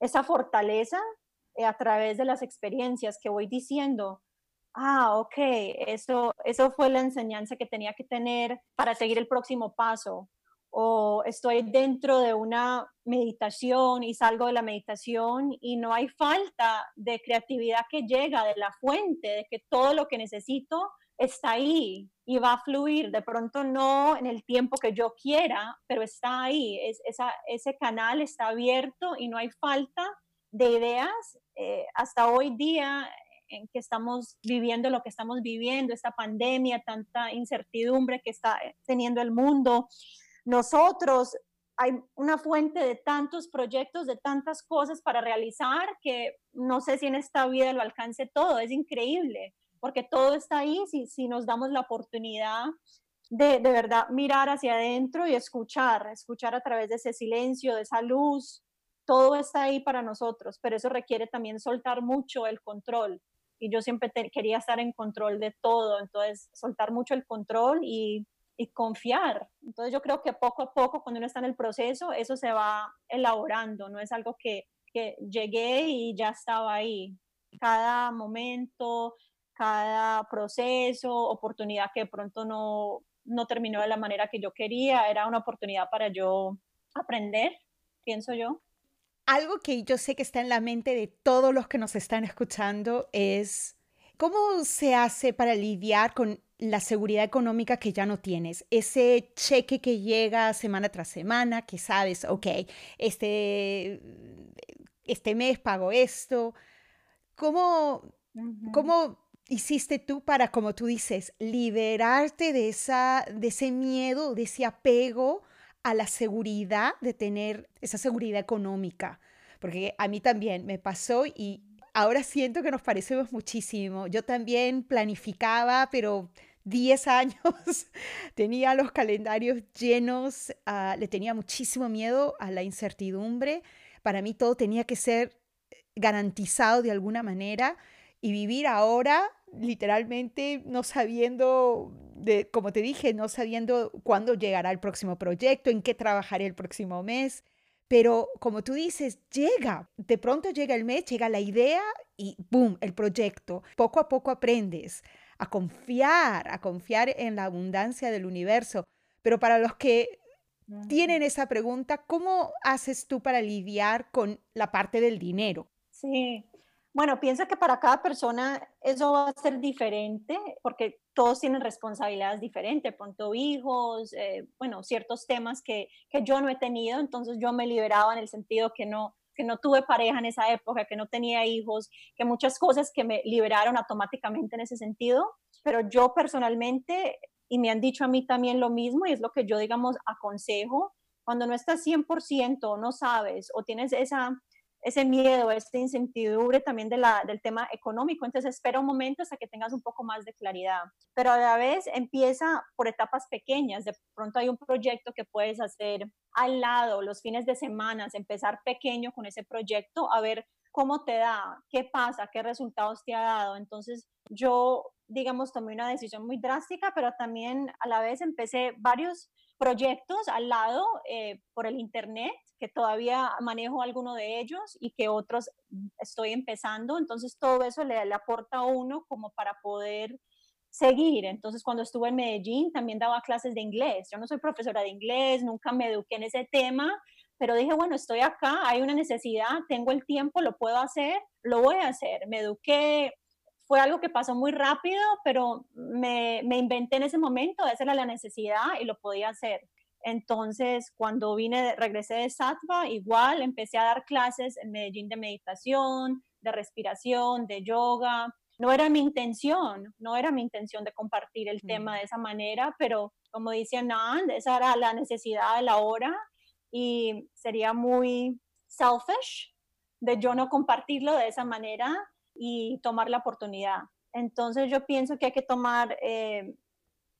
esa fortaleza eh, a través de las experiencias que voy diciendo, ah, ok, eso, eso fue la enseñanza que tenía que tener para seguir el próximo paso. O estoy dentro de una meditación y salgo de la meditación y no hay falta de creatividad que llega de la fuente, de que todo lo que necesito está ahí y va a fluir. De pronto no en el tiempo que yo quiera, pero está ahí. Es, esa, ese canal está abierto y no hay falta de ideas. Eh, hasta hoy día en que estamos viviendo lo que estamos viviendo, esta pandemia, tanta incertidumbre que está teniendo el mundo. Nosotros, hay una fuente de tantos proyectos, de tantas cosas para realizar que no sé si en esta vida lo alcance todo, es increíble, porque todo está ahí si, si nos damos la oportunidad de, de verdad mirar hacia adentro y escuchar, escuchar a través de ese silencio, de esa luz, todo está ahí para nosotros, pero eso requiere también soltar mucho el control, y yo siempre quería estar en control de todo, entonces soltar mucho el control y, confiar. Entonces yo creo que poco a poco cuando uno está en el proceso, eso se va elaborando, no es algo que, que llegué y ya estaba ahí. Cada momento, cada proceso, oportunidad que de pronto no, no terminó de la manera que yo quería, era una oportunidad para yo aprender, pienso yo algo que yo sé que está en la mente de todos los que nos están escuchando es cómo se hace para lidiar con la seguridad económica que ya no tienes, ese cheque que llega semana tras semana, que sabes, ok, este, este mes pago esto. ¿Cómo, ¿Cómo hiciste tú para, como tú dices, liberarte de, esa, de ese miedo, de ese apego a la seguridad de tener esa seguridad económica, porque a mí también me pasó y ahora siento que nos parecemos muchísimo. Yo también planificaba, pero 10 años tenía los calendarios llenos, ah, le tenía muchísimo miedo a la incertidumbre. Para mí todo tenía que ser garantizado de alguna manera y vivir ahora literalmente no sabiendo, de, como te dije, no sabiendo cuándo llegará el próximo proyecto, en qué trabajaré el próximo mes. Pero como tú dices, llega, de pronto llega el mes, llega la idea y ¡boom! El proyecto. Poco a poco aprendes a confiar, a confiar en la abundancia del universo. Pero para los que tienen esa pregunta, ¿cómo haces tú para lidiar con la parte del dinero? Sí, bueno, pienso que para cada persona eso va a ser diferente porque todos tienen responsabilidades diferentes, pronto hijos, eh, bueno, ciertos temas que, que, yo no he tenido, entonces yo me liberaba en el sentido que no, que no tuve pareja en esa época, que no tenía hijos, que muchas cosas que me liberaron automáticamente en ese sentido, pero yo personalmente, y me han dicho a mí también lo mismo, y es lo que yo, digamos, aconsejo, cuando no estás 100%, no sabes, o tienes esa ese miedo, esta incertidumbre también del tema económico. Entonces espera un momento hasta que tengas un poco más de claridad. Pero a la vez empieza por etapas pequeñas. De pronto hay un proyecto que puedes hacer al lado, los fines de semana, empezar pequeño con ese proyecto, a ver cómo te da, qué pasa, qué resultados te ha dado. Entonces yo, digamos, tomé una decisión muy drástica, pero también a la vez empecé varios proyectos al lado eh, por el Internet, que todavía manejo alguno de ellos y que otros estoy empezando. Entonces, todo eso le, le aporta a uno como para poder seguir. Entonces, cuando estuve en Medellín, también daba clases de inglés. Yo no soy profesora de inglés, nunca me eduqué en ese tema, pero dije, bueno, estoy acá, hay una necesidad, tengo el tiempo, lo puedo hacer, lo voy a hacer. Me eduqué fue algo que pasó muy rápido, pero me, me inventé en ese momento, esa era la necesidad y lo podía hacer. Entonces, cuando vine, regresé de Sattva, igual empecé a dar clases en Medellín de meditación, de respiración, de yoga. No era mi intención, no era mi intención de compartir el tema de esa manera, pero como dice Anand, esa era la necesidad de la hora y sería muy selfish de yo no compartirlo de esa manera y tomar la oportunidad. Entonces yo pienso que hay que tomar eh,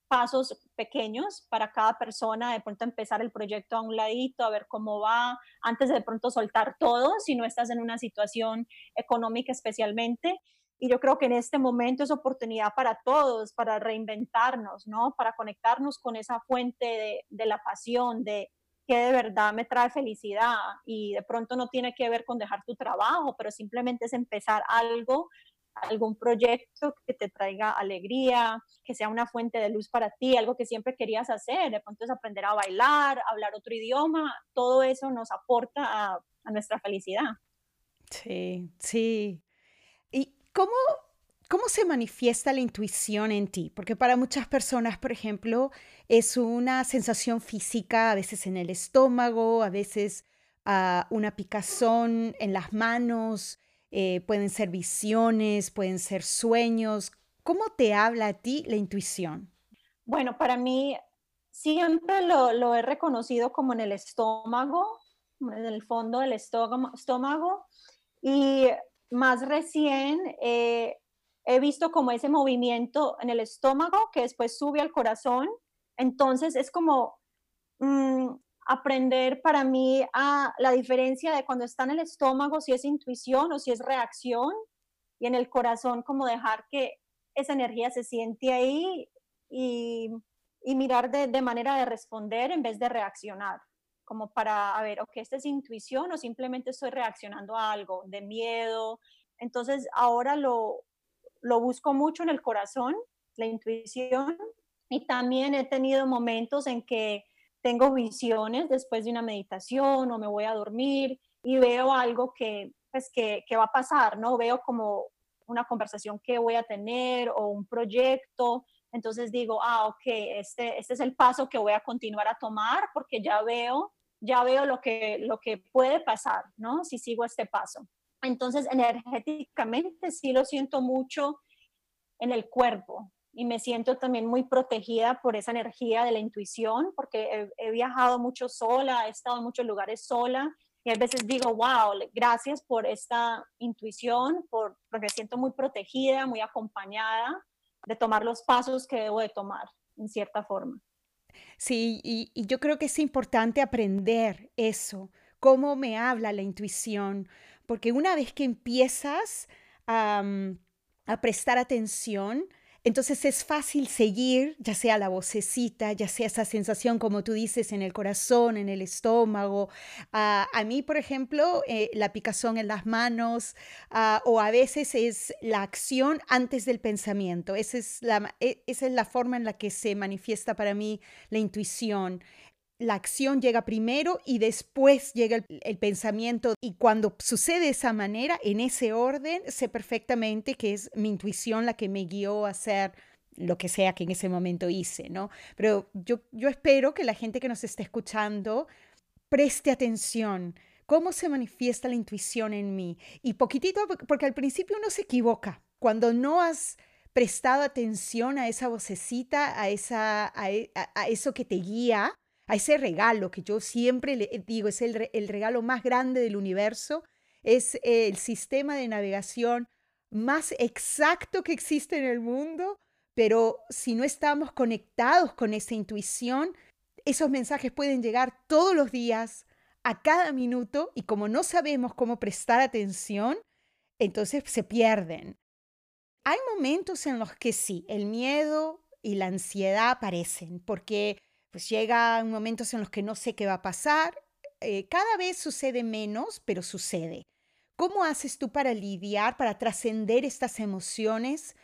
pasos pequeños para cada persona, de pronto empezar el proyecto a un ladito, a ver cómo va, antes de, pronto soltar todo, si no estás en una situación económica especialmente. Y yo creo que en este momento es oportunidad para todos, para reinventarnos, ¿no? Para conectarnos con esa fuente de la pasión, de, qué de verdad me trae felicidad y de pronto no tiene que ver con dejar tu trabajo, pero simplemente es empezar algo, algún proyecto que te traiga alegría, que sea una fuente de luz para ti, algo que siempre querías hacer, de pronto es aprender a bailar, hablar otro idioma, todo eso nos aporta a, a nuestra felicidad. Sí, sí. ¿Y cómo ¿Cómo se manifiesta la intuición en ti? Porque para muchas personas, por ejemplo, es una sensación física, a veces en el estómago, a veces uh, una picazón en las manos, eh, pueden ser visiones, pueden ser sueños. ¿Cómo te habla a ti la intuición? Bueno, para mí siempre lo, lo he reconocido como en el estómago, en el fondo del estómago, y más recién eh, he visto como ese movimiento en el estómago que después sube al corazón. Entonces es como mm, aprender para mí a la diferencia de cuando está en el estómago, si es intuición o si es reacción, y en el corazón como dejar que esa energía se siente ahí y, y mirar de, de, manera de responder en vez de reaccionar, como para, a ver, ok, esta es intuición o simplemente estoy reaccionando a algo de miedo. Entonces ahora lo, lo busco mucho en el corazón, la intuición, y también he tenido momentos en que tengo visiones después de una meditación o me voy a dormir y veo algo que, pues, que, que va a pasar, ¿no? Veo como una conversación que voy a tener o un proyecto. Entonces digo, ah, ok, este, este es el paso que voy a continuar a tomar porque ya veo, ya veo lo que, lo que puede pasar, ¿no? Si sigo este paso. Entonces, energéticamente sí lo siento mucho en el cuerpo y me siento también muy protegida por esa energía de la intuición, porque he, viajado mucho sola, he estado en muchos lugares sola y a veces digo, wow, gracias por esta intuición, por, porque me siento muy protegida, muy acompañada de tomar los pasos que debo de tomar, en cierta forma. Sí, y, y yo creo que es importante aprender eso, cómo me habla la intuición, porque una vez que empiezas a, prestar atención, entonces es fácil seguir, ya sea la vocecita, ya sea esa sensación, como tú dices, en el corazón, en el estómago. a mí, por ejemplo, eh, la picazón en las manos, ah, o a veces es la acción antes del pensamiento. Esa es, la, e, esa es la forma en la que se manifiesta para mí la intuición la acción llega primero y después llega el, pensamiento. Y cuando sucede de esa manera, en ese orden, sé perfectamente que es mi intuición la que me guió a hacer lo que sea que en ese momento hice, ¿no? Pero yo, espero que la gente que nos esté escuchando preste atención. ¿Cómo se manifiesta la intuición en mí? Y poquitito, porque al principio uno se equivoca. Cuando no has prestado atención a esa vocecita, a, esa, a e, eso que te guía, a ese regalo que yo siempre le digo, es el, el regalo más grande del universo, es el sistema de navegación más exacto que existe en el mundo, pero si no estamos conectados con esa intuición, esos mensajes pueden llegar todos los días, a cada minuto, y como no sabemos cómo prestar atención, entonces se pierden. Hay momentos en los que sí, el miedo y la ansiedad aparecen, porque pues llegan momentos en los que no sé qué va a pasar. Eh, cada vez sucede menos, pero sucede. ¿Cómo haces tú para lidiar, para trascender estas emociones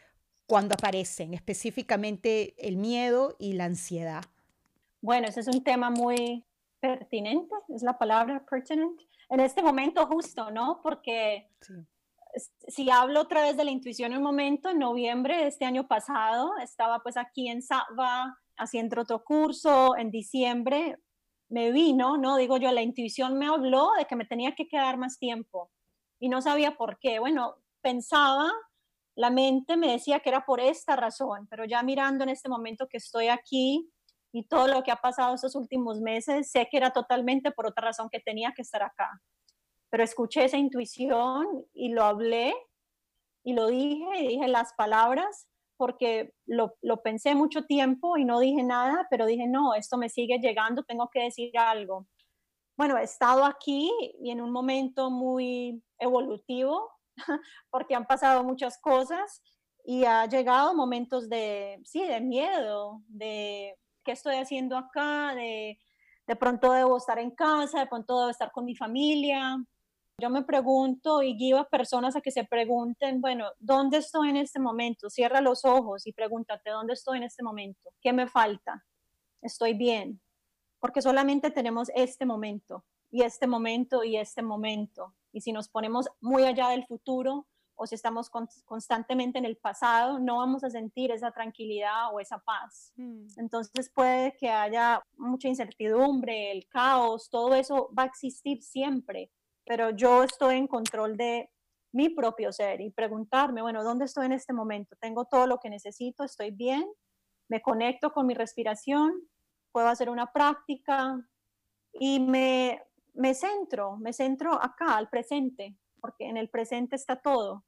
cuando aparecen, específicamente el miedo y la ansiedad? Bueno, ese es un tema muy pertinente, es la palabra pertinent. En este momento justo, ¿no? Porque si hablo otra vez de la intuición en un momento, en noviembre de este año pasado, estaba pues aquí en Saba haciendo otro curso en diciembre, me vino, ¿no? Digo yo, la intuición me habló de que me tenía que quedar más tiempo y no sabía por qué. Bueno, pensaba, la mente me decía que era por esta razón, pero ya mirando en este momento que estoy aquí y todo lo que ha pasado estos últimos meses, sé que era totalmente por otra razón que tenía que estar acá. Pero escuché esa intuición y lo hablé y lo dije y dije las palabras porque lo, lo, pensé mucho tiempo y no dije nada, pero dije, no, esto me sigue llegando, tengo que decir algo. Bueno, he estado aquí y en un momento muy evolutivo, porque han pasado muchas cosas y ha llegado momentos de, sí, de miedo, de qué estoy haciendo acá, de, de pronto debo estar en casa, de pronto debo estar con mi familia. Yo me pregunto y guío a personas a que se pregunten, bueno, ¿dónde estoy en este momento? Cierra los ojos y pregúntate, ¿dónde estoy en este momento? ¿Qué me falta? ¿Estoy bien? Porque solamente tenemos este momento y este momento y este momento. Y si nos ponemos muy allá del futuro, o si estamos constantemente en el pasado, no vamos a sentir esa tranquilidad o esa paz. Mm. Entonces puede que haya mucha incertidumbre, el caos, todo eso va a existir siempre, pero yo estoy en control de mi propio ser y preguntarme, bueno, ¿dónde estoy en este momento? ¿Tengo todo lo que necesito? ¿Estoy bien? ¿Me conecto con mi respiración? ¿Puedo hacer una práctica? Y me, me centro, me centro acá, al presente, porque en el presente está todo.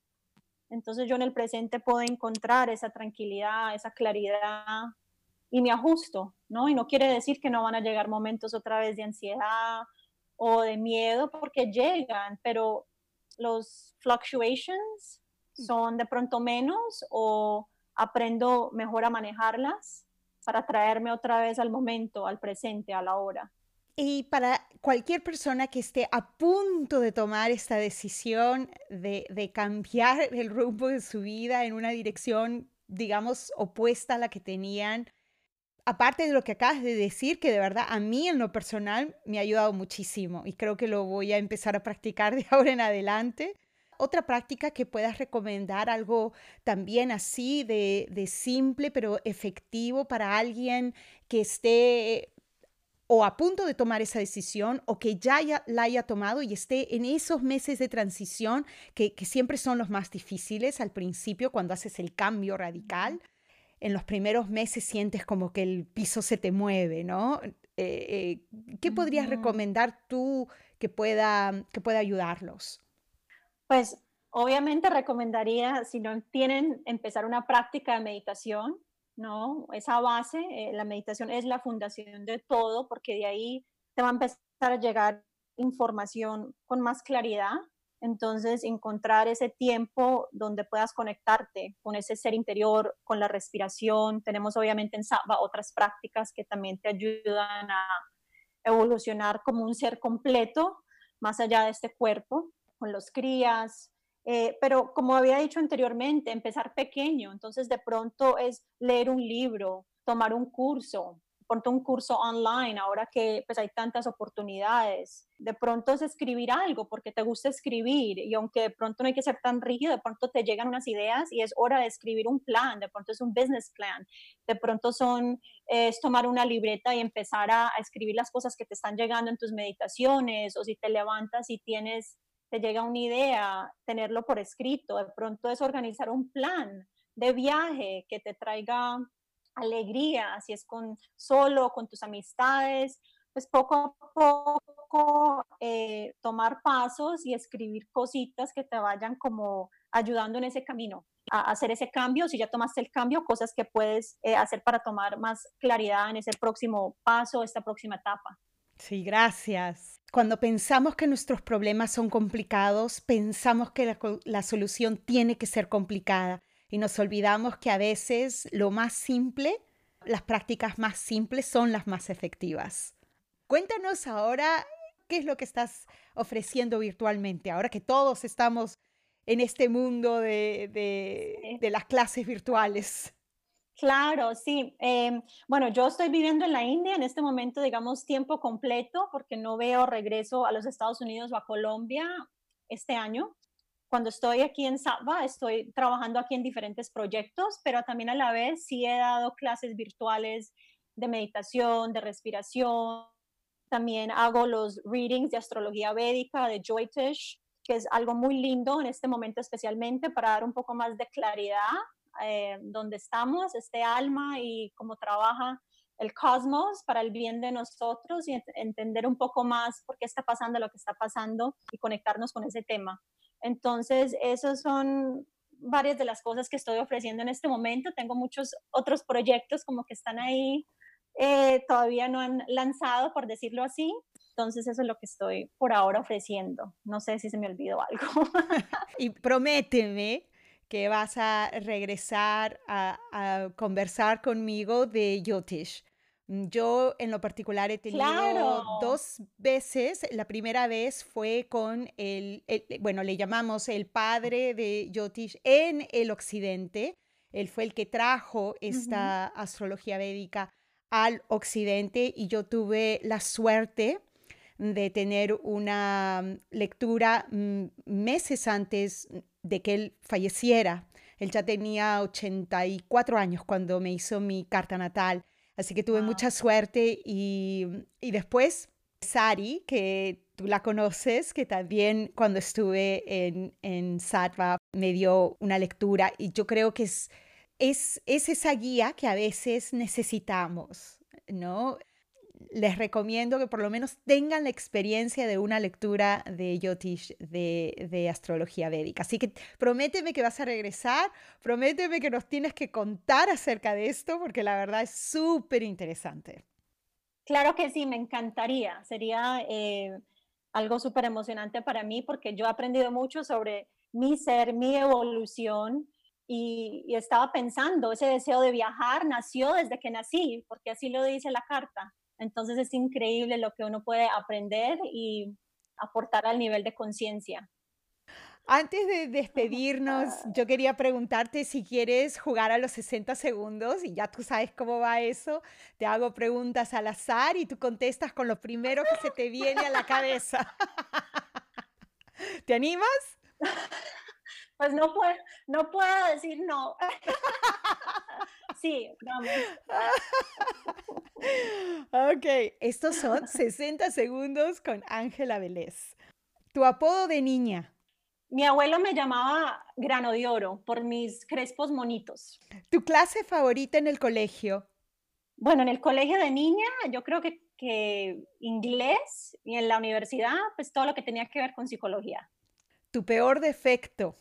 Entonces yo en el presente puedo encontrar esa tranquilidad, esa claridad y me ajusto, ¿no? Y no quiere decir que no van a llegar momentos otra vez de ansiedad o de miedo, porque llegan, pero los fluctuations mm. son de pronto menos o aprendo mejor a manejarlas para traerme otra vez al momento, al presente, a la hora. Y para cualquier persona que esté a punto de tomar esta decisión de, cambiar el rumbo de su vida en una dirección, digamos, opuesta a la que tenían, aparte de lo que acabas de decir, que de verdad a mí en lo personal me ha ayudado muchísimo y creo que lo voy a empezar a practicar de ahora en adelante. Otra práctica que puedas recomendar, algo también así de, de simple pero efectivo para alguien que esté o a punto de tomar esa decisión o que ya la haya tomado y esté en esos meses de transición que, siempre son los más difíciles al principio cuando haces el cambio radical. En los primeros meses sientes como que el piso se te mueve, ¿no? Eh, eh, ¿Qué podrías recomendar tú que pueda, que pueda ayudarlos? Pues obviamente recomendaría, si no tienen, empezar una práctica de meditación ¿no? Esa base, eh, la meditación es la fundación de todo, porque de ahí te va a empezar a llegar información con más claridad. Entonces, encontrar ese tiempo donde puedas conectarte con ese ser interior, con la respiración. Tenemos obviamente en Saba otras prácticas que también te ayudan a evolucionar como un ser completo, más allá de este cuerpo, con los crías, eh, pero como había dicho anteriormente, empezar pequeño, entonces de pronto es leer un libro, tomar un curso, pronto un curso online, ahora que pues hay tantas oportunidades. De pronto es escribir algo porque te gusta escribir y aunque de pronto no hay que ser tan rígido, de pronto te llegan unas ideas y es hora de escribir un plan, de pronto es un business plan, de pronto son, es tomar una libreta y empezar a, a escribir las cosas que te están llegando en tus meditaciones o si te levantas y tienes te llega una idea, tenerlo por escrito, de pronto es organizar un plan de viaje que te traiga alegría, si es con solo, con tus amistades, pues poco a poco eh, tomar pasos y escribir cositas que te vayan como ayudando en ese camino a hacer ese cambio, si ya tomaste el cambio, cosas que puedes eh, hacer para tomar más claridad en ese próximo paso, esta próxima etapa. Sí, gracias. Cuando pensamos que nuestros problemas son complicados, pensamos que la, solución tiene que ser complicada y nos olvidamos que a veces lo más simple, las prácticas más simples son las más efectivas. Cuéntanos ahora qué es lo que estás ofreciendo virtualmente, ahora que todos estamos en este mundo de las clases virtuales. Claro, sí. Em, bueno, yo estoy viviendo en la India en este momento, digamos, tiempo completo, porque no veo regreso a los Estados Unidos o a Colombia este año. Cuando estoy aquí en Saba, estoy trabajando aquí en diferentes proyectos, pero también a la vez sí he dado clases virtuales de meditación, de respiración. También hago los readings de astrología védica de Joytish, que es algo muy lindo en este momento especialmente para dar un poco más de claridad eh, donde estamos, este alma y cómo trabaja el cosmos para el bien de nosotros y entender un poco más por qué está pasando lo que está pasando y conectarnos con ese tema. Entonces, esos son varias de las cosas que estoy ofreciendo en este momento. Tengo muchos otros proyectos como que están ahí, eh, todavía no han lanzado, por decirlo así. Entonces, eso es lo que estoy por ahora ofreciendo. No sé si se me olvidó algo. y prométeme que vas a regresar a, conversar conmigo de Yotish, yo en lo particular he tenido dos veces. La primera vez fue con el, bueno, le llamamos el padre de Yotish en el occidente. Él fue el que trajo esta astrología védica al occidente y yo tuve la suerte de tener una mm, lectura mm, meses antes de que él falleciera. Él ya tenía 84 años cuando me hizo mi carta natal, así que tuve mucha suerte y, y después Sari, que tú la conoces, que también cuando estuve en, en Sattva me dio una lectura y yo creo que es, es, es esa guía que a veces necesitamos, ¿no? Les recomiendo que por lo menos tengan la experiencia de una lectura de Yotish de, astrología védica. Así que prométeme que vas a regresar, prométeme que nos tienes que contar acerca de esto, porque la verdad es súper interesante. Claro que sí, me encantaría. Sería eh, algo súper emocionante para mí porque yo he aprendido mucho sobre mi ser, mi evolución. y, estaba pensando, ese deseo de viajar nació desde que nací, porque así lo dice la carta. Entonces es increíble lo que uno puede aprender y aportar al nivel de conciencia. Antes de despedirnos, yo quería preguntarte si quieres jugar a los 60 segundos y ya tú sabes cómo va eso. Te hago preguntas al azar y tú contestas con lo primero que se te viene a la cabeza. ¿Te animas? Pues no puedo, no puedo decir no. Sí, vamos. Ok, estos son 60 segundos con Ángela Vélez. Tu apodo de niña. Mi abuelo me llamaba grano de oro por mis crespos monitos. ¿Tu clase favorita en el colegio? Bueno, en el colegio de niña yo creo que, que inglés y en la universidad pues todo lo que tenía que ver con psicología. ¿Tu peor defecto?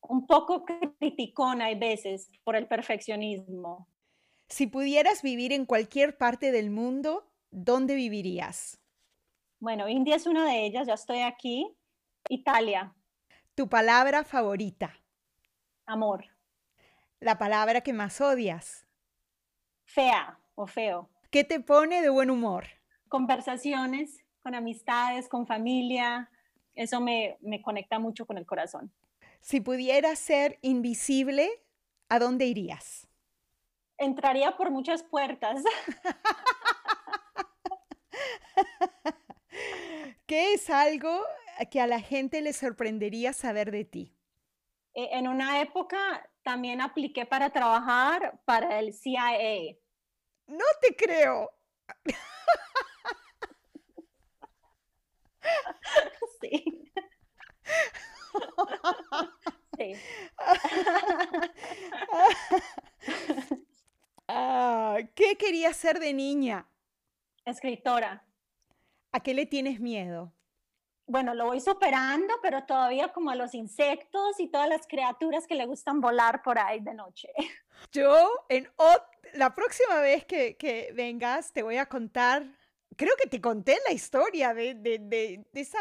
Un poco criticona hay veces por el perfeccionismo. Si pudieras vivir en cualquier parte del mundo, ¿dónde vivirías? Bueno, India es una de ellas, ya estoy aquí. Italia. ¿Tu palabra favorita? Amor. ¿La palabra que más odias? Fea o feo. ¿Qué te pone de buen humor? Conversaciones con amistades, con familia. Eso me, me conecta mucho con el corazón. Si pudieras ser invisible, ¿a dónde irías? Entraría por muchas puertas. ¿Qué es algo que a la gente le sorprendería saber de ti? E, en una época también apliqué para trabajar para el CIA. No te creo. Sí. Sí. Ah, ¿Qué querías ser de niña? Escritora. ¿A qué le tienes miedo? Bueno, lo voy superando, pero todavía como a los insectos y todas las criaturas que le gustan volar por ahí de noche. Yo, en la próxima vez que, vengas, te voy a contar, creo que te conté la historia de, de, esa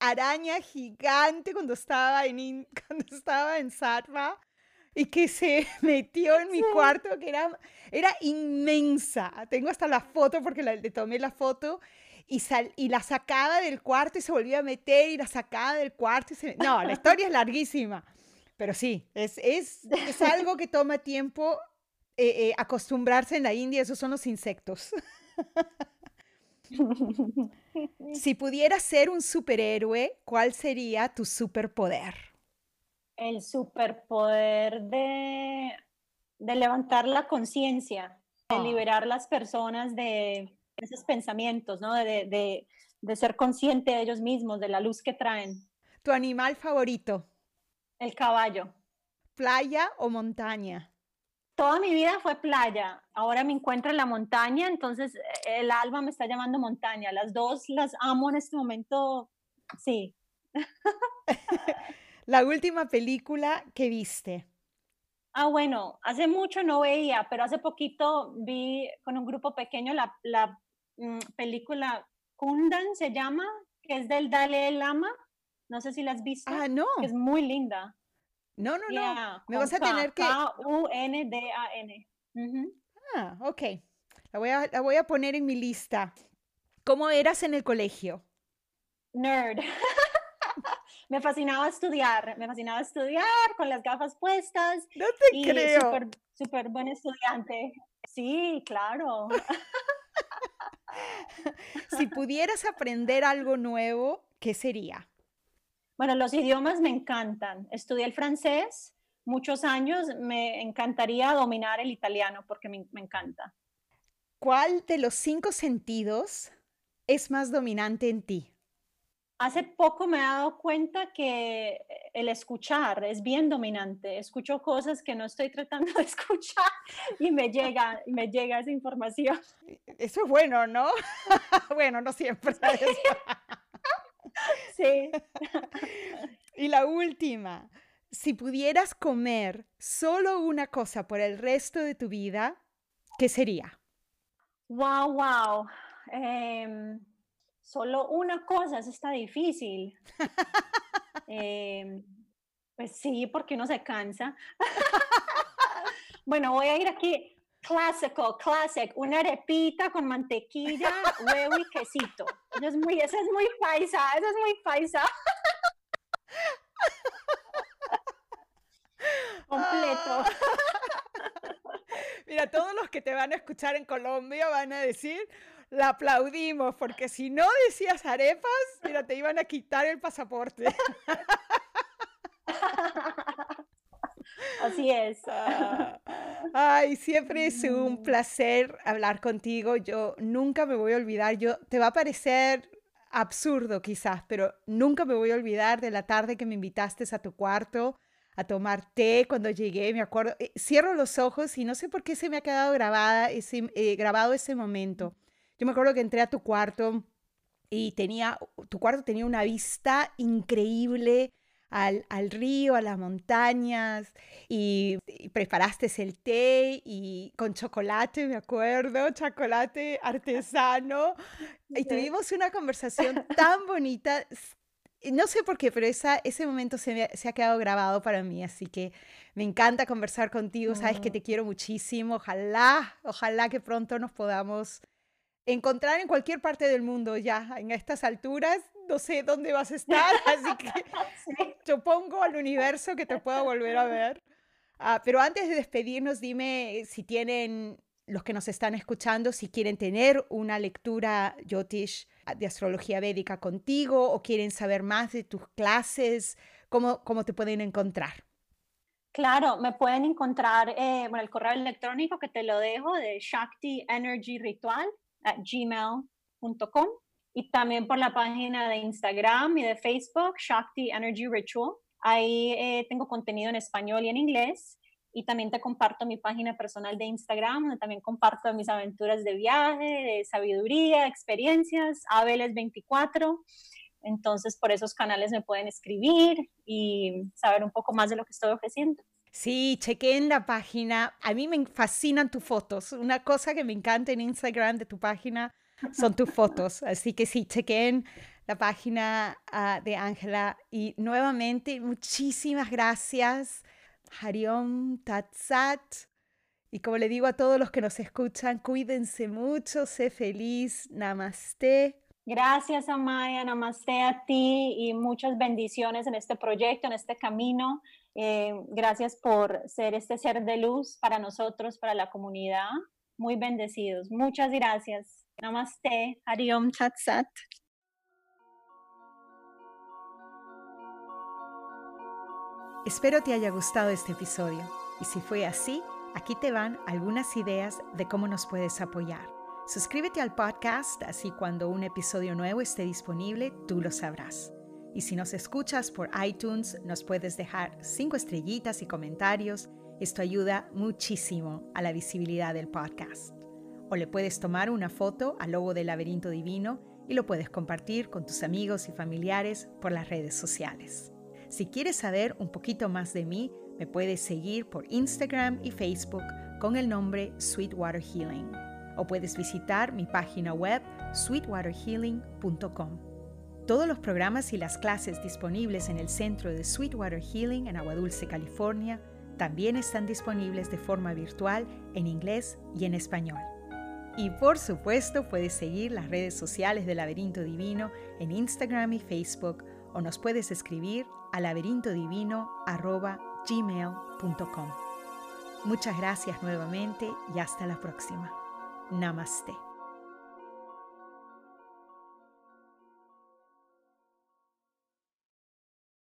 araña gigante cuando estaba en, cuando estaba en Sarva y que se metió en mi cuarto, que era, era inmensa. Tengo hasta la foto porque le tomé la foto y, sal, y la sacaba del cuarto y se volvía a meter y la sacaba del cuarto. Y No, la historia es larguísima, pero sí, es, es, es algo que toma tiempo eh, eh, acostumbrarse en la India, esos son los insectos. si pudieras ser un superhéroe, ¿cuál sería tu superpoder? El superpoder de, de levantar la conciencia, de ah. liberar las personas de esos pensamientos, ¿no? De, de, de, ser consciente de ellos mismos, de la luz que traen. ¿Tu animal favorito? El caballo. ¿Playa o montaña? Toda mi vida fue playa. Ahora me encuentro en la montaña, entonces el alma me está llamando montaña. Las dos las amo en este momento, sí. La última película que viste. Ah, bueno, hace mucho no veía, pero hace poquito vi con un grupo pequeño la, la mm, película Kundan, se llama, que es del Dalai Lama. No sé si la has visto. Ah, no. es muy linda. No, no, no. Me vas a tener que. K-U-N-D-A-N. Ah, ok. La voy a, la voy a poner en mi lista. ¿Cómo eras en el colegio? Nerd. me fascinaba estudiar, me fascinaba estudiar con las gafas puestas. No te y creo. Súper súper buen estudiante. Sí, claro. si pudieras aprender algo nuevo, ¿qué sería? Bueno, los idiomas me encantan. Estudié el francés muchos años. Me encantaría dominar el italiano porque me, me encanta. ¿Cuál de los cinco sentidos es más dominante en ti? Hace poco me he dado cuenta que el escuchar es bien dominante. Escucho cosas que no estoy tratando de escuchar y me llega, me llega esa información. Eso es bueno, ¿no? bueno, no siempre. sí. y la última, si pudieras comer solo una cosa por el resto de tu vida, ¿qué sería? Wow, wow. Eh, solo una cosa, eso está difícil. eh, pues sí, porque uno se cansa. bueno, voy a ir aquí. Clásico, classic, una arepita con mantequilla, huevo y quesito. Eso es muy, eso es muy paisa, eso es muy paisa. Completo. Mira, todos los que te van a escuchar en Colombia van a decir, la aplaudimos, porque si no decías arepas, mira, te iban a quitar el pasaporte. Así es. Ay, siempre es un placer hablar contigo. Yo nunca me voy a olvidar. Yo te va a parecer absurdo quizás, pero nunca me voy a olvidar de la tarde que me invitaste a tu cuarto a tomar té cuando llegué, me acuerdo, eh, cierro los ojos y no sé por qué se me ha quedado grabada ese, eh, grabado ese momento. Yo me acuerdo que entré a tu cuarto y tenía, tu cuarto tenía una vista increíble al, al río, a las montañas y, y, preparaste el té y con chocolate, me acuerdo, chocolate artesano. Y tuvimos una conversación tan bonita. No sé por qué, pero esa, ese momento se, me, se, ha quedado grabado para mí, así que me encanta conversar contigo, sabes que te quiero muchísimo, ojalá, ojalá que pronto nos podamos encontrar en cualquier parte del mundo ya, en estas alturas, no sé dónde vas a estar, así que sí. yo pongo al universo que te pueda volver a ver. Uh, pero antes de despedirnos, dime si tienen los que nos están escuchando, si quieren tener una lectura yotish de astrología védica contigo o quieren saber más de tus clases, ¿cómo, cómo te pueden encontrar? Claro, me pueden encontrar, eh, bueno, el correo electrónico que te lo dejo de Shakti Energy Ritual at gmail.com y también por la página de Instagram y de Facebook, Shakti Energy Ritual. Ahí eh, tengo contenido en español y en inglés y también te comparto mi página personal de Instagram, donde también comparto mis aventuras de viaje, de sabiduría, experiencias, Abeles24. Entonces, por esos canales me pueden escribir y saber un poco más de lo que estoy ofreciendo. Sí, chequeen la página. A mí me fascinan tus fotos. Una cosa que me encanta en Instagram de tu página son tus fotos. Así que sí, chequeen la página uh, de Ángela. Y nuevamente, muchísimas gracias Hariom Tatsat. Y como le digo a todos los que nos escuchan, cuídense mucho, sé feliz, namaste. Gracias, Amaya, namaste a ti y muchas bendiciones en este proyecto, en este camino. Eh, gracias por ser este ser de luz para nosotros, para la comunidad. Muy bendecidos. Muchas gracias. Namaste, Hariom Tatsat. Espero te haya gustado este episodio y si fue así, aquí te van algunas ideas de cómo nos puedes apoyar. Suscríbete al podcast, así cuando un episodio nuevo esté disponible, tú lo sabrás. Y si nos escuchas por iTunes, nos puedes dejar cinco estrellitas y comentarios. Esto ayuda muchísimo a la visibilidad del podcast. O le puedes tomar una foto al logo del laberinto divino y lo puedes compartir con tus amigos y familiares por las redes sociales. Si quieres saber un poquito más de mí, me puedes seguir por Instagram y Facebook con el nombre Sweetwater Healing. O puedes visitar mi página web sweetwaterhealing.com. Todos los programas y las clases disponibles en el centro de Sweetwater Healing en Agua Dulce, California, también están disponibles de forma virtual en inglés y en español. Y por supuesto puedes seguir las redes sociales de Laberinto Divino en Instagram y Facebook o nos puedes escribir a laberintodivino.gmail.com. Muchas gracias nuevamente y hasta la próxima. Namaste.